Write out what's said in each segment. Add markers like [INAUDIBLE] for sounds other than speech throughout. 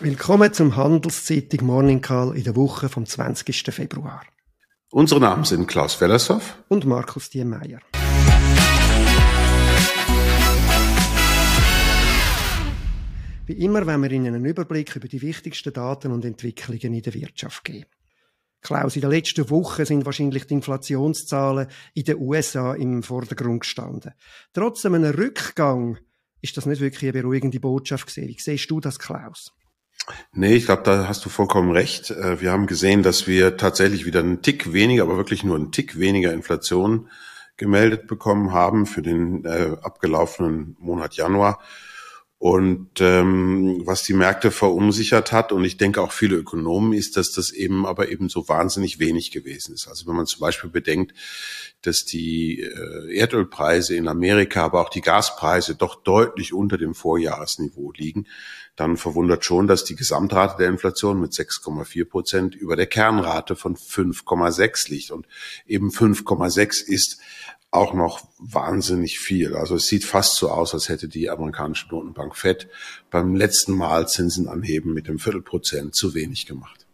Willkommen zum Handelszeitung Morning Call in der Woche vom 20. Februar. Unsere Namen sind Klaus Wellershoff und Markus Diemeyer. Wie immer wenn wir Ihnen einen Überblick über die wichtigsten Daten und Entwicklungen in der Wirtschaft geben. Klaus, in der letzten Woche sind wahrscheinlich die Inflationszahlen in den USA im Vordergrund gestanden. Trotz einem Rückgang ist das nicht wirklich eine beruhigende Botschaft gesehen. Wie siehst du das, Klaus? Nee, ich glaube, da hast du vollkommen recht. Äh, wir haben gesehen, dass wir tatsächlich wieder einen Tick weniger, aber wirklich nur einen Tick weniger Inflation gemeldet bekommen haben für den äh, abgelaufenen Monat Januar. Und ähm, was die Märkte verunsichert hat, und ich denke auch viele Ökonomen, ist, dass das eben aber eben so wahnsinnig wenig gewesen ist. Also wenn man zum Beispiel bedenkt, dass die äh, Erdölpreise in Amerika, aber auch die Gaspreise doch deutlich unter dem Vorjahresniveau liegen, dann verwundert schon, dass die Gesamtrate der Inflation mit 6,4 Prozent über der Kernrate von 5,6 liegt. Und eben 5,6 ist auch noch wahnsinnig viel. Also es sieht fast so aus, als hätte die amerikanische Notenbank Fed beim letzten Mal Zinsen anheben mit dem Viertelprozent zu wenig gemacht.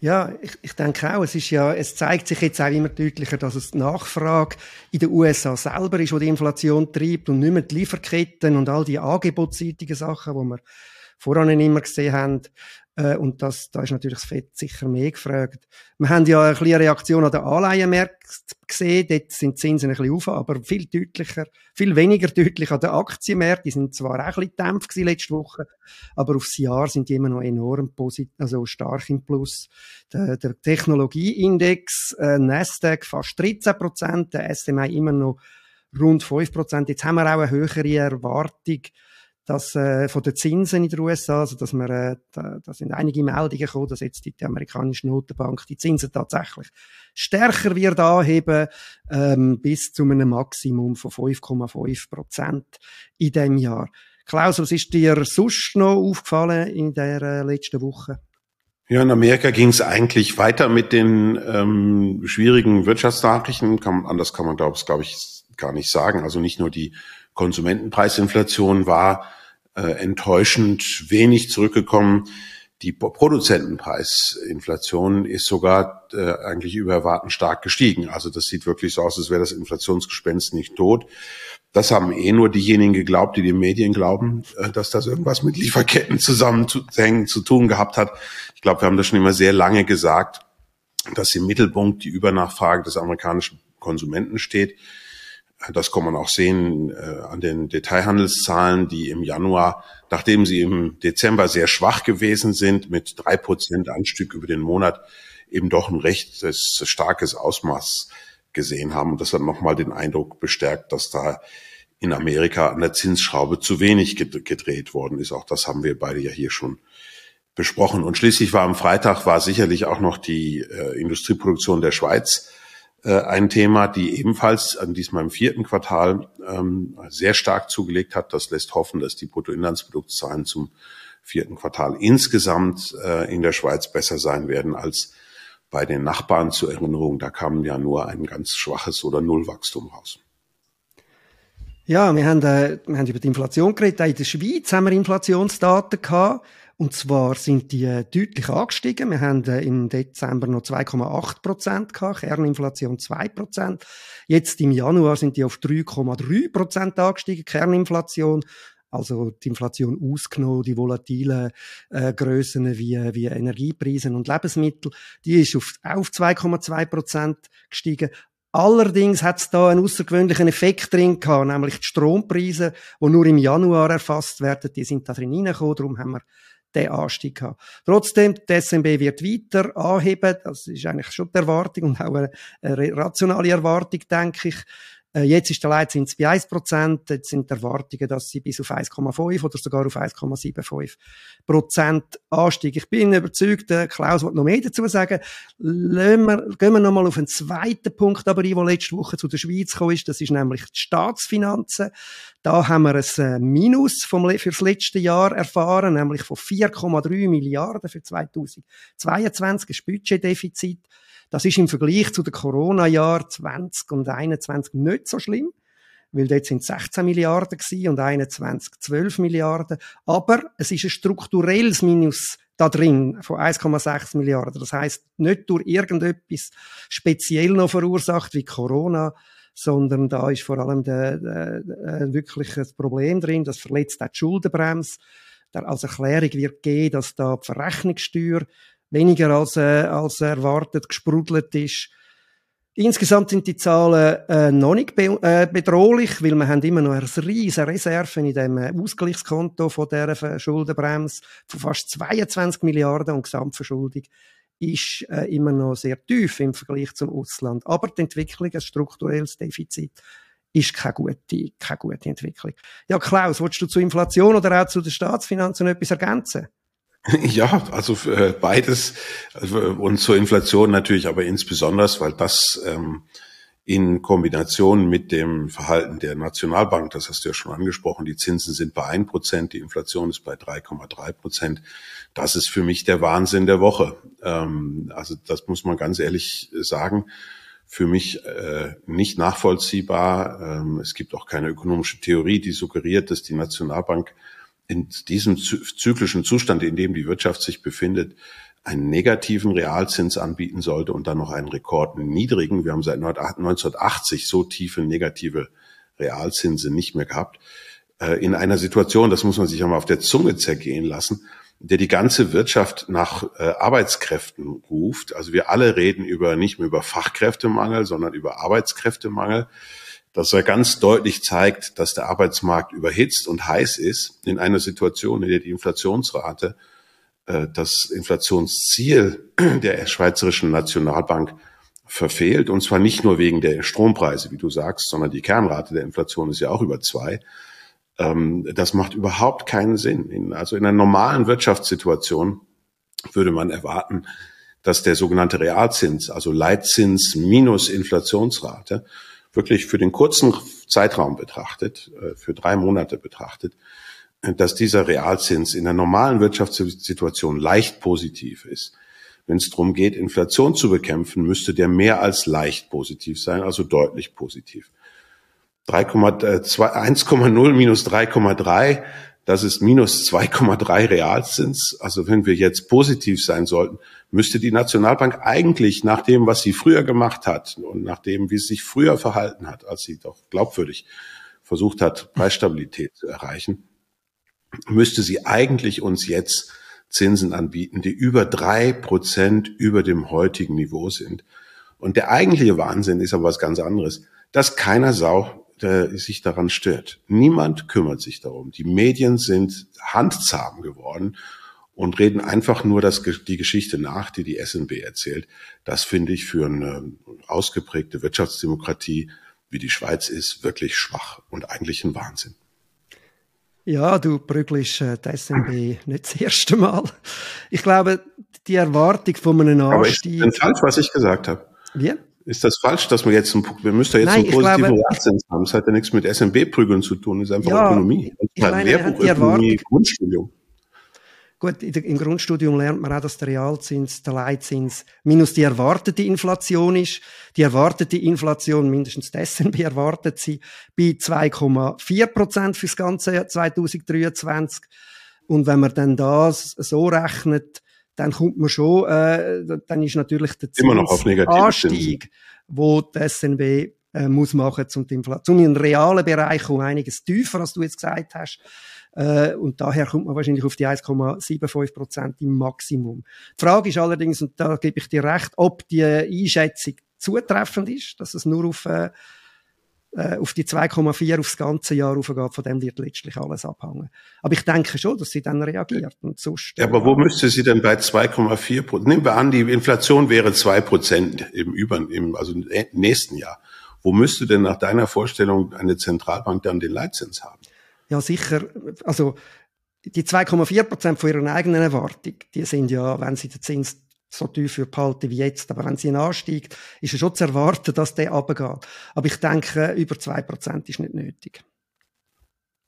Ja, ich, ich denke auch, es ist ja, es zeigt sich jetzt auch immer deutlicher, dass es die Nachfrage in den USA selber ist, wo die Inflation treibt und nicht mehr die Lieferketten und all die angebotsseitigen Sachen, die wir voran immer gesehen haben. Äh, und das, da ist natürlich das FED sicher mehr gefragt. Wir haben ja eine kleine Reaktion an den Anleihenmärkten gesehen. Dort sind die Zinsen ein bisschen auf, aber viel deutlicher, viel weniger deutlich an den Aktienmärkten. Die sind zwar auch ein bisschen gedämpft letzte Woche, aber aufs Jahr sind die immer noch enorm positiv, also stark im Plus. Der, der Technologieindex, äh, Nasdaq fast 13 Prozent, der SMI immer noch rund 5 Prozent. Jetzt haben wir auch eine höhere Erwartung dass äh, von den Zinsen in den USA, also dass wir, äh, da, da sind einige Meldungen gekommen, dass jetzt die, die amerikanische Notenbank die Zinsen tatsächlich stärker wird anheben, ähm, bis zu einem Maximum von 5,5 Prozent in dem Jahr. Klaus, was ist dir sonst noch aufgefallen in der äh, letzten Woche? Ja, in Amerika ging es eigentlich weiter mit den ähm, schwierigen Wirtschaftsnachrichten. Kann, anders kann man, glaube glaub ich, gar nicht sagen. Also nicht nur die Konsumentenpreisinflation war äh, enttäuschend wenig zurückgekommen. Die Produzentenpreisinflation ist sogar äh, eigentlich über Erwarten stark gestiegen. Also das sieht wirklich so aus, als wäre das Inflationsgespenst nicht tot. Das haben eh nur diejenigen geglaubt, die den Medien glauben, äh, dass das irgendwas mit Lieferketten zusammenzuhängen zu tun gehabt hat. Ich glaube, wir haben das schon immer sehr lange gesagt, dass im Mittelpunkt die Übernachfrage des amerikanischen Konsumenten steht. Das kann man auch sehen äh, an den Detailhandelszahlen, die im Januar, nachdem sie im Dezember sehr schwach gewesen sind, mit drei Prozent Anstieg über den Monat, eben doch ein recht starkes Ausmaß gesehen haben. Und das hat nochmal den Eindruck bestärkt, dass da in Amerika an der Zinsschraube zu wenig gedreht worden ist. Auch das haben wir beide ja hier schon besprochen. Und schließlich war am Freitag war sicherlich auch noch die äh, Industrieproduktion der Schweiz äh, ein Thema, die ebenfalls an diesmal im vierten Quartal ähm, sehr stark zugelegt hat. Das lässt hoffen, dass die Bruttoinlandsproduktzahlen zum vierten Quartal insgesamt äh, in der Schweiz besser sein werden als bei den Nachbarn zur Erinnerung. Da kam ja nur ein ganz schwaches oder Nullwachstum raus. Ja, wir haben, äh, wir haben über die Inflation geredet. Auch in der Schweiz haben wir Inflationsdaten gehabt. Und zwar sind die äh, deutlich angestiegen. Wir haben äh, im Dezember noch 2,8 Prozent gehabt, Kerninflation 2 Prozent. Jetzt im Januar sind die auf 3,3 Prozent angestiegen, Kerninflation. Also die Inflation ausgenommen, die volatilen äh, Grössen wie, wie Energiepreise und Lebensmittel, die ist auf, auf 2,2 Prozent gestiegen. Allerdings hat es da einen außergewöhnlichen Effekt drin gehabt, nämlich die Strompreise, die nur im Januar erfasst werden, die sind da drin reingekommen, darum haben wir den Anstieg haben. Trotzdem, die SMB wird weiter anheben. Das ist eigentlich schon die Erwartung und auch eine, eine rationale Erwartung, denke ich. Äh, jetzt ist der Leitzins bei 1%, jetzt sind die Erwartungen, dass sie bis auf 1,5 oder sogar auf 1,75 Prozent ansteigen. Ich bin überzeugt, Klaus wird noch mehr dazu sagen. Wir, gehen wir nochmal auf einen zweiten Punkt aber ein, der letzte Woche zu der Schweiz gekommen ist. Das ist nämlich die Staatsfinanzen. Da haben wir ein äh, Minus vom, für das letzte Jahr erfahren, nämlich von 4,3 Milliarden für 2022, ein Budgetdefizit. Das ist im Vergleich zu den Corona-Jahren 20 und 21 nicht so schlimm. weil dort sind 16 Milliarden gewesen und 21 12 Milliarden. Aber es ist ein strukturelles Minus da drin von 1,6 Milliarden. Das heißt nicht durch irgendetwas speziell noch verursacht wie Corona, sondern da ist vor allem der, der, der, wirklich ein Problem drin, das verletzt auch die Schuldenbremse. Als Erklärung wird gehen, dass da die Verrechnungssteuer weniger als, äh, als erwartet gesprudelt ist. Insgesamt sind die Zahlen äh, noch nicht be äh, bedrohlich, weil wir haben immer noch eine riesige Reserve in dem äh, Ausgleichskonto von dieser Schuldenbremse von fast 22 Milliarden und Gesamtverschuldung ist äh, immer noch sehr tief im Vergleich zum Ausland. Aber die Entwicklung, ein strukturelles Defizit, ist keine gute, keine gute Entwicklung. Ja, Klaus, willst du zu Inflation oder auch zu den Staatsfinanzen etwas ergänzen? [LAUGHS] Ja, also äh, beides also, und zur Inflation natürlich, aber insbesondere, weil das ähm, in Kombination mit dem Verhalten der Nationalbank, das hast du ja schon angesprochen, die Zinsen sind bei 1 Prozent, die Inflation ist bei 3,3 Prozent. Das ist für mich der Wahnsinn der Woche. Ähm, also das muss man ganz ehrlich sagen. Für mich äh, nicht nachvollziehbar. Ähm, es gibt auch keine ökonomische Theorie, die suggeriert, dass die Nationalbank in diesem zyklischen Zustand, in dem die Wirtschaft sich befindet, einen negativen Realzins anbieten sollte und dann noch einen rekordniedrigen. Wir haben seit 1980 so tiefe negative Realzinsen nicht mehr gehabt. Äh, in einer Situation, das muss man sich einmal auf der Zunge zergehen lassen, der die ganze Wirtschaft nach äh, Arbeitskräften ruft. Also wir alle reden über nicht mehr über Fachkräftemangel, sondern über Arbeitskräftemangel dass er ganz deutlich zeigt, dass der Arbeitsmarkt überhitzt und heiß ist in einer Situation, in der die Inflationsrate äh, das Inflationsziel [CLEARS THROAT] der Schweizerischen Nationalbank verfehlt. Und zwar nicht nur wegen der Strompreise, wie du sagst, sondern die Kernrate der Inflation ist ja auch über zwei. Ähm, das macht überhaupt keinen Sinn. Also in einer normalen Wirtschaftssituation würde man erwarten, dass der sogenannte Realzins, also Leitzins minus Inflationsrate, wirklich für den kurzen Zeitraum betrachtet, äh, für drei Monate betrachtet, äh, dass dieser Realzins in der normalen Wirtschaftssituation leicht positiv ist. Wenn es darum geht, Inflation zu bekämpfen, müsste der mehr als leicht positiv sein, also deutlich positiv. 1,0 äh, minus 3,3 das ist minus 2,3 Realzins. Also wenn wir jetzt positiv sein sollten, müsste die Nationalbank eigentlich nach dem, was sie früher gemacht hat und nach dem, wie sie sich früher verhalten hat, als sie doch glaubwürdig versucht hat, Preisstabilität zu erreichen, müsste sie eigentlich uns jetzt Zinsen anbieten, die über drei Prozent über dem heutigen Niveau sind. Und der eigentliche Wahnsinn ist aber was ganz anderes, dass keiner Sau der sich daran stört. Niemand kümmert sich darum. Die Medien sind handzahm geworden und reden einfach nur das, die Geschichte nach, die die SNB erzählt. Das finde ich für eine ausgeprägte Wirtschaftsdemokratie, wie die Schweiz ist, wirklich schwach und eigentlich ein Wahnsinn. Ja, du prügelst äh, die SNB nicht das erste Mal. Ich glaube, die Erwartung von einem Anstieg... Aber ist falsch, was ich gesagt habe? Wie? Ist das falsch, dass wir jetzt einen, wir müssen ja jetzt Nein, einen positiven Realzins haben? Das hat ja nichts mit SMB-Prügeln zu tun, das ist einfach ja, Ökonomie. Das ist halt Lehrbuch, Ökonomie, Grundstudium. Gut, im Grundstudium lernt man auch, dass der Realzins, der Leitzins minus die erwartete Inflation ist. Die erwartete Inflation, mindestens die SNB erwartet sie, bei 2,4 Prozent fürs ganze Jahr 2023. Und wenn man dann das so rechnet, dann kommt man schon, äh, dann ist natürlich der Anstieg, wo die SNB äh, muss machen zum Inflation, zum realen Bereich um einiges tiefer, als du jetzt gesagt hast. Äh, und daher kommt man wahrscheinlich auf die 1,75 Prozent im Maximum. Die Frage ist allerdings, und da gebe ich dir recht, ob die Einschätzung zutreffend ist, dass es nur auf äh, äh, auf die 2,4 aufs ganze Jahr aufgeht, von dem wird letztlich alles abhängen. Aber ich denke schon, dass sie dann reagiert und sonst. Ja, aber wo müsste sie denn bei 2,4 Prozent? Nehmen wir an, die Inflation wäre 2 Prozent im über, im, also im nächsten Jahr. Wo müsste denn nach deiner Vorstellung eine Zentralbank dann den Leitzins haben? Ja, sicher. Also, die 2,4 Prozent von ihrer eigenen Erwartung, die sind ja, wenn sie den Zins so tief behalten wie jetzt. Aber wenn sie ansteigt, ist es schon zu erwarten, dass der runtergeht. Aber ich denke, über zwei Prozent ist nicht nötig.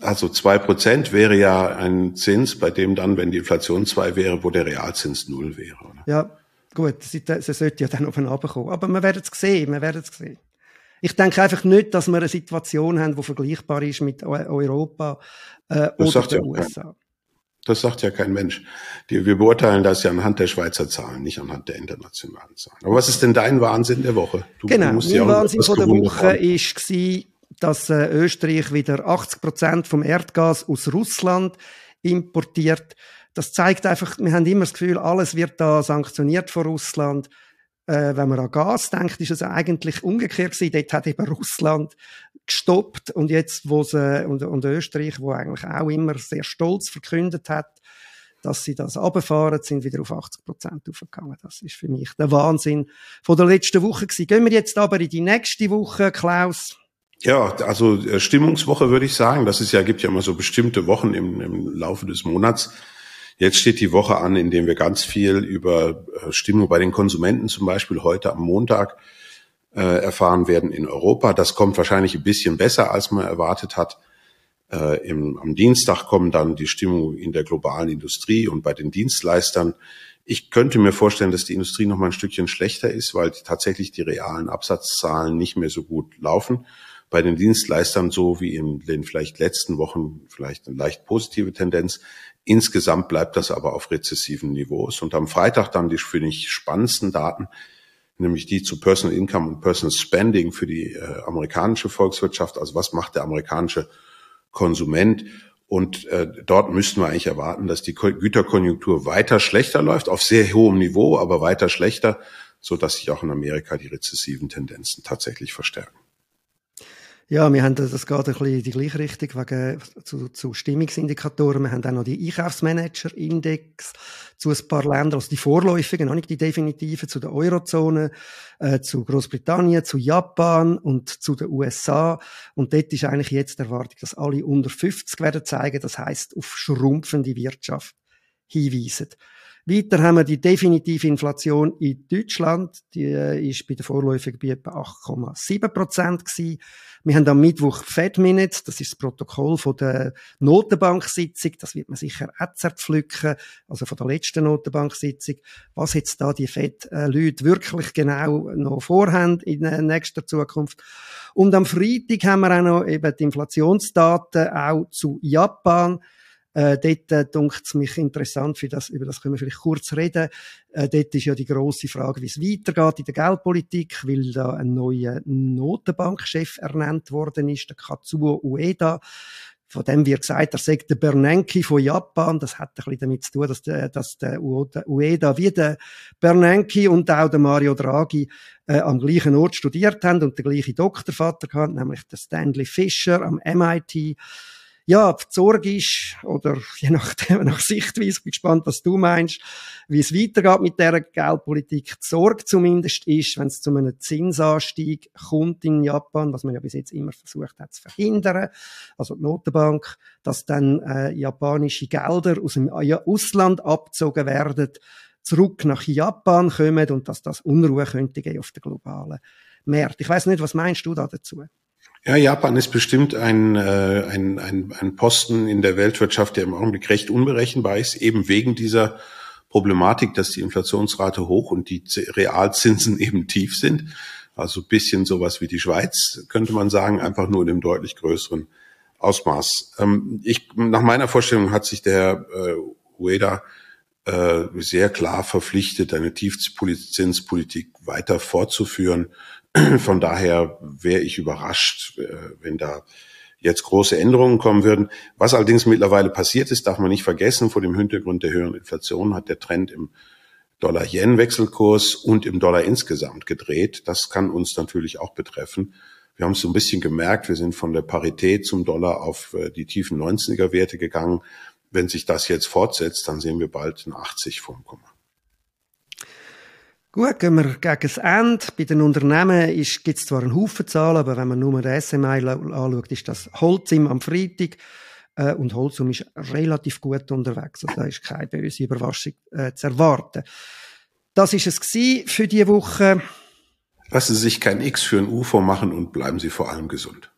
Also zwei Prozent wäre ja ein Zins, bei dem dann, wenn die Inflation zwei wäre, wo der Realzins null wäre. Oder? Ja, gut, sie, sie sollte ja dann auf den kommen. Aber wir werden es sehen, wir werden es sehen. Ich denke einfach nicht, dass wir eine Situation haben, die vergleichbar ist mit Europa äh, oder den USA. Das sagt ja kein Mensch. Die, wir beurteilen das ja anhand der Schweizer Zahlen, nicht anhand der internationalen Zahlen. Aber was ist denn dein Wahnsinn der Woche? Du, genau, mein ja Wahnsinn von der Woche war, dass äh, Österreich wieder 80 Prozent vom Erdgas aus Russland importiert. Das zeigt einfach, wir haben immer das Gefühl, alles wird da sanktioniert von Russland. Äh, wenn man an Gas denkt, ist es eigentlich umgekehrt gewesen. Dort hat eben Russland gestoppt und jetzt, wo sie, und, und Österreich, wo eigentlich auch immer sehr stolz verkündet hat, dass sie das abfahren, sind wieder auf 80 Prozent aufgegangen. Das ist für mich der Wahnsinn von der letzten Woche gewesen. Gehen wir jetzt aber in die nächste Woche, Klaus. Ja, also äh, Stimmungswoche würde ich sagen. Das ist ja, gibt ja immer so bestimmte Wochen im, im Laufe des Monats. Jetzt steht die Woche an, in der wir ganz viel über äh, Stimmung bei den Konsumenten zum Beispiel heute am Montag äh, erfahren werden in Europa. Das kommt wahrscheinlich ein bisschen besser, als man erwartet hat. Äh, am Dienstag kommen dann die Stimmung in der globalen Industrie und bei den Dienstleistern. Ich könnte mir vorstellen, dass die Industrie noch mal ein Stückchen schlechter ist, weil tatsächlich die realen Absatzzahlen nicht mehr so gut laufen. Bei den Dienstleistern so wie in den vielleicht letzten Wochen vielleicht eine leicht positive Tendenz. Insgesamt bleibt das aber auf rezessiven Niveaus. Und am Freitag dann die für mich spannendsten Daten nämlich die zu Personal Income und Personal Spending für die äh, amerikanische Volkswirtschaft. Also was macht der amerikanische Konsument? Und äh, dort müssten wir eigentlich erwarten, dass die Güterkonjunktur weiter schlechter läuft, auf sehr hohem Niveau, aber weiter schlechter, so dass sich auch in Amerika die rezessiven Tendenzen tatsächlich verstärken. Ja, wir haben das geht ein bisschen in die gleiche Richtung wegen, zu, zu Stimmungsindikatoren. Wir haben auch noch die Einkaufsmanager-Index zu ein paar Ländern, also die vorläufigen, noch nicht die definitiven, zu der Eurozone, äh, zu Großbritannien, zu Japan und zu den USA. Und dort ist eigentlich jetzt die Erwartung, dass alle unter 50 werden zeigen. Das heißt auf schrumpfende Wirtschaft hinweisen. Weiter haben wir die definitive Inflation in Deutschland. Die äh, ist bei der Vorläufigen bei etwa 8,7 Prozent gewesen. Wir haben am Mittwoch Fed Minutes. Das ist das Protokoll von der Notenbanksitzung. Das wird man sicher auch zerpflücken. Also von der letzten Notenbanksitzung. Was jetzt da die Fed-Leute wirklich genau noch vorhaben in nächster Zukunft. Und am Freitag haben wir auch noch eben die Inflationsdaten auch zu Japan. Äh, dort äh, dunkt es mich interessant, für das, über das können wir vielleicht kurz reden. Äh, dort ist ja die große Frage, wie es weitergeht in der Geldpolitik, weil da ein neuer Notenbankchef ernannt worden ist, der Katsuo Ueda. Von dem wird gesagt, er sagt der Bernanke von Japan. Das hat ein bisschen damit zu tun, dass der, dass der Ueda wie der Bernanke und auch der Mario Draghi äh, am gleichen Ort studiert haben und den gleichen Doktorvater gehabt, nämlich der Stanley Fischer am MIT ja, die Sorge ist, oder je nachdem, [LAUGHS] nach Sichtweise, bin gespannt, was du meinst, wie es weitergeht mit dieser Geldpolitik. Die Sorge zumindest ist, wenn es zu einem Zinsanstieg kommt in Japan, was man ja bis jetzt immer versucht hat zu verhindern, also die Notenbank, dass dann äh, japanische Gelder aus dem Ausland abgezogen werden, zurück nach Japan kommen und dass das Unruhe könnte auf der globalen Märkte. Ich weiß nicht, was meinst du da dazu? Ja, Japan ist bestimmt ein, äh, ein, ein, ein Posten in der Weltwirtschaft, der im Augenblick recht unberechenbar ist, eben wegen dieser Problematik, dass die Inflationsrate hoch und die Realzinsen [LAUGHS] eben tief sind. Also bisschen sowas wie die Schweiz, könnte man sagen, einfach nur in einem deutlich größeren Ausmaß. Ähm, ich, nach meiner Vorstellung hat sich der äh, Ueda äh, sehr klar verpflichtet, eine Tiefzinspolitik weiter fortzuführen [CLEARS THROAT] von daher wäre ich überrascht, äh, wenn da jetzt große Änderungen kommen würden. Was allerdings mittlerweile passiert ist, darf man nicht vergessen, vor dem Hintergrund der höheren Inflation hat der Trend im Dollar-Yen-Wechselkurs und im Dollar insgesamt gedreht. Das kann uns natürlich auch betreffen. Wir haben es so ein bisschen gemerkt, wir sind von der Parität zum Dollar auf äh, die tiefen 90er Werte gegangen. Wenn sich das jetzt fortsetzt, dann sehen wir bald ein 80 vom Komma. Gut, gehen wir gegen das Ende. Bei den Unternehmen gibt es zwar einen Haufen Zahlen, aber wenn man nur den SMI anschaut, ist das Holzim am Freitag äh, und Holzum ist relativ gut unterwegs. Also da ist keine böse Überraschung äh, zu erwarten. Das ist es für diese Woche. Lassen Sie sich kein X für ein UFO machen und bleiben Sie vor allem gesund.